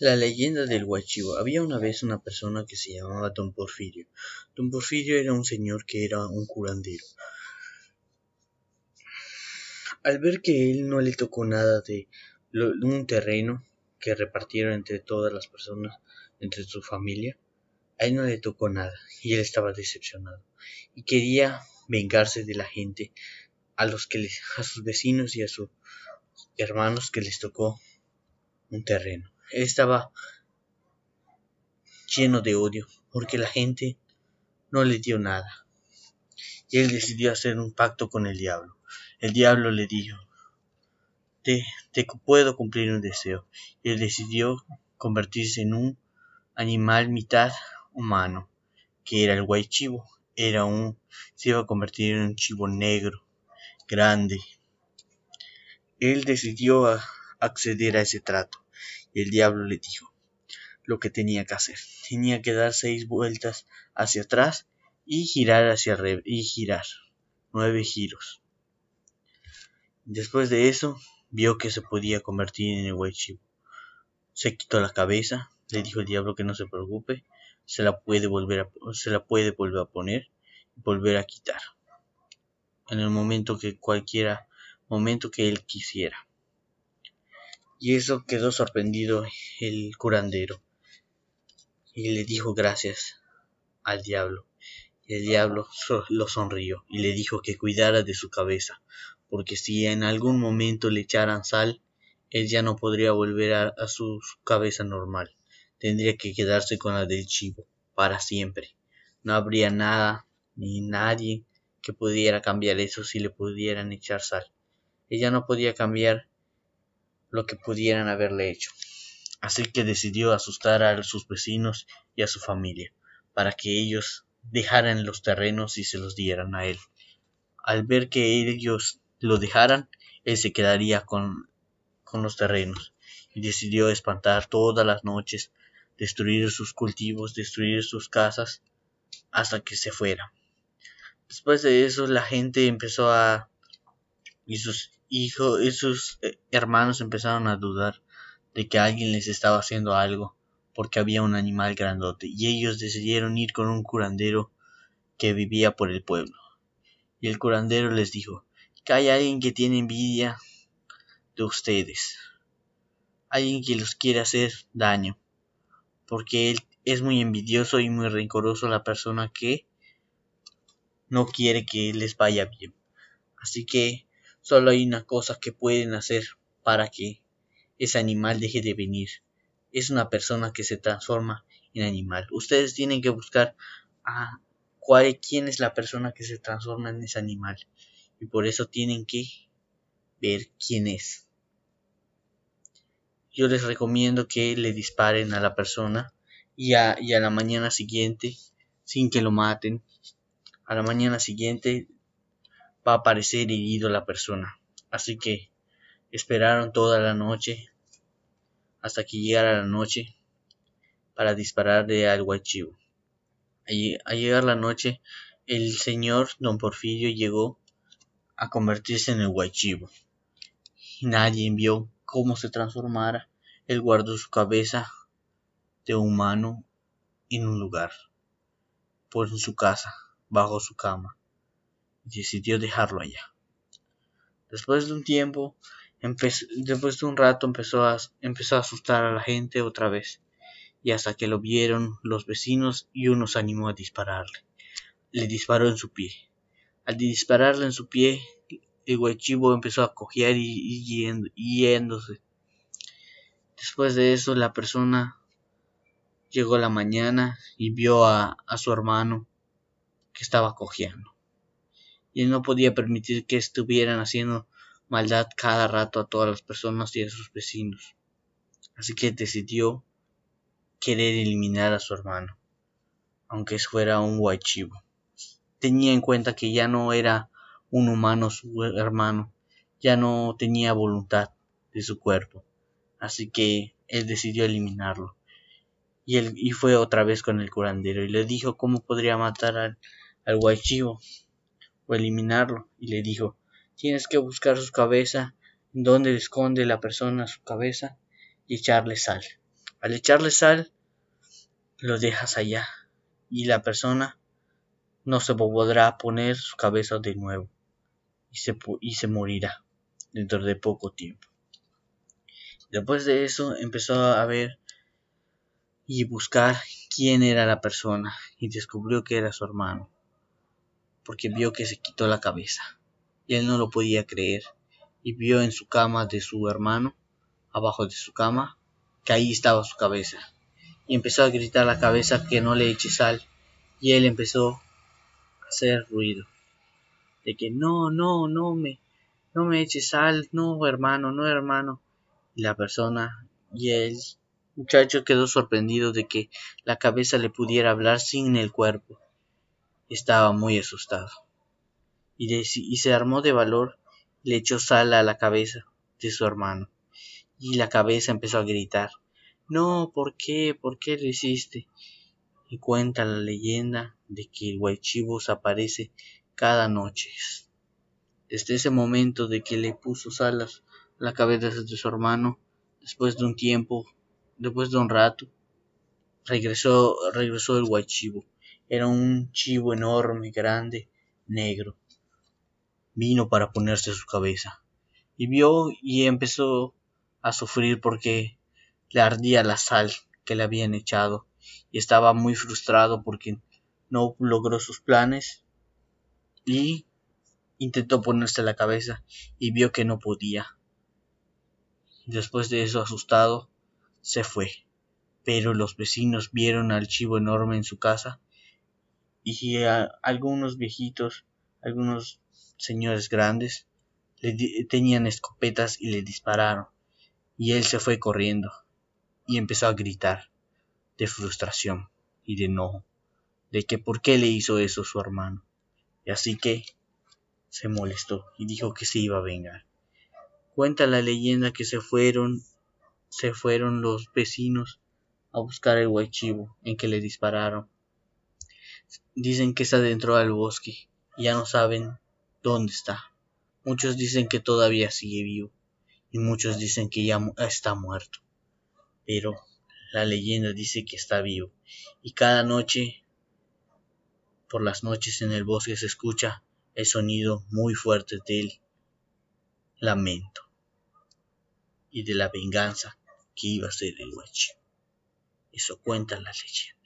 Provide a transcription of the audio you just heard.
La leyenda del Huachivo. Había una vez una persona que se llamaba Don Porfirio. Don Porfirio era un señor que era un curandero. Al ver que él no le tocó nada de, un terreno que repartieron entre todas las personas, entre su familia, a él no le tocó nada y él estaba decepcionado y quería vengarse de la gente a los que a sus vecinos y a sus hermanos que les tocó un terreno estaba lleno de odio porque la gente no le dio nada. Y él decidió hacer un pacto con el diablo. El diablo le dijo, te, puedo cumplir un deseo. Y él decidió convertirse en un animal mitad humano, que era el guay chivo. Era un, se iba a convertir en un chivo negro, grande. Él decidió acceder a ese trato. Y el diablo le dijo lo que tenía que hacer. Tenía que dar seis vueltas hacia atrás y girar hacia arriba y girar nueve giros. Después de eso, vio que se podía convertir en el Chivo. Se quitó la cabeza, le dijo el diablo que no se preocupe, se la puede volver a, se la puede volver a poner y volver a quitar. En el momento que cualquiera momento que él quisiera y eso quedó sorprendido el curandero y le dijo gracias al diablo. Y el diablo lo sonrió y le dijo que cuidara de su cabeza, porque si en algún momento le echaran sal, él ya no podría volver a, su cabeza normal. Tendría que quedarse con la del chivo para siempre. No habría nada ni nadie que pudiera cambiar eso si le pudieran echar sal. Ella no podía cambiar lo que pudieran haberle hecho. Así que decidió asustar a sus vecinos y a su familia, para que ellos dejaran los terrenos y se los dieran a él. Al ver que ellos lo dejaran, él se quedaría con, con los terrenos y decidió espantar todas las noches, destruir sus cultivos, destruir sus casas, hasta que se fuera. Después de eso la gente empezó a y sus hijos y sus eh, hermanos empezaron a dudar de que alguien les estaba haciendo algo porque había un animal grandote y ellos decidieron ir con un curandero que vivía por el pueblo. Y el curandero les dijo que hay alguien que tiene envidia de ustedes, alguien que los quiere hacer daño, porque él es muy envidioso y muy rencoroso la persona que no quiere que les vaya bien. Así que Solo hay una cosa que pueden hacer para que ese animal deje de venir. Es una persona que se transforma en animal. Ustedes tienen que buscar a cuál, quién es la persona que se transforma en ese animal. Y por eso tienen que ver quién es. Yo les recomiendo que le disparen a la persona y a, y a la mañana siguiente, sin que lo maten, a la mañana siguiente va a aparecer herido la persona. Así que esperaron toda la noche hasta que llegara la noche para dispararle al guachivo. Al llegar la noche, el señor don Porfirio llegó a convertirse en el guachivo. Nadie vio cómo se transformara. Él guardó su cabeza de humano en un lugar, por en su casa, bajo su cama decidió dejarlo allá. Después de un tiempo, después de un rato empezó a, empezó a asustar a la gente otra vez, y hasta que lo vieron los vecinos y uno se animó a dispararle. Le disparó en su pie. Al dispararle en su pie, el guachivo empezó a cojear y, yéndose. Después de eso, la persona llegó la mañana y vio a, a su hermano que estaba cojeando y no podía permitir que estuvieran haciendo maldad cada rato a todas las personas y a sus vecinos. Así que decidió querer eliminar a su hermano, aunque fuera un guachivo. Tenía en cuenta que ya no era un humano su hermano, ya no tenía voluntad de su cuerpo, así que él decidió eliminarlo. Y, él, y fue otra vez con el curandero y le dijo cómo podría matar al, al o eliminarlo, y le dijo Tienes que buscar su cabeza, donde esconde la persona su cabeza, y echarle sal. Al echarle sal, lo dejas allá y la persona no se podrá poner su cabeza de nuevo y se, y se morirá dentro de poco tiempo. Después de eso empezó a ver y buscar quién era la persona y descubrió que era su hermano, porque vio que se quitó la cabeza. Y él no lo podía creer. Y vio en su cama de su hermano, abajo de su cama, que ahí estaba su cabeza. Y empezó a gritar a la cabeza que no le eche sal. Y él empezó a hacer ruido. De que no, no, no me, no me eche sal, no hermano, no hermano y la persona y el muchacho quedó sorprendido de que la cabeza le pudiera hablar sin el cuerpo. Estaba muy asustado. Y, se armó de valor, le echó sal a la cabeza de su hermano. Y la cabeza empezó a gritar. No, ¿por qué? ¿Por qué lo hiciste? Y cuenta la leyenda de que el Huaychibos aparece cada noche. Desde ese momento de que le puso salas la cabeza de su hermano, después de un tiempo, después de un rato, regresó, regresó el guachivo. Era un chivo enorme, grande, negro. Vino para ponerse su cabeza. Y vio y empezó a sufrir porque le ardía la sal que le habían echado y estaba muy frustrado porque no logró sus planes y intentó ponerse la cabeza y vio que no podía. Después de eso, asustado, se fue. Pero los vecinos vieron al chivo enorme en su casa y algunos viejitos, algunos señores grandes, le tenían escopetas y le dispararon. Y él se fue corriendo y empezó a gritar de frustración y de enojo, de que por qué le hizo eso su hermano. Y así que se molestó y dijo que se iba a vengar. Cuenta la leyenda que se fueron, se fueron los vecinos a buscar el guaychivo en que le dispararon. Dicen que se adentró al bosque y ya no saben dónde está. Muchos dicen que todavía sigue vivo y muchos dicen que ya está muerto. Pero la leyenda dice que está vivo y cada noche, por las noches en el bosque se escucha el sonido muy fuerte del lamento y de la venganza que iba a ser el Huachi. Eso cuenta la leyenda.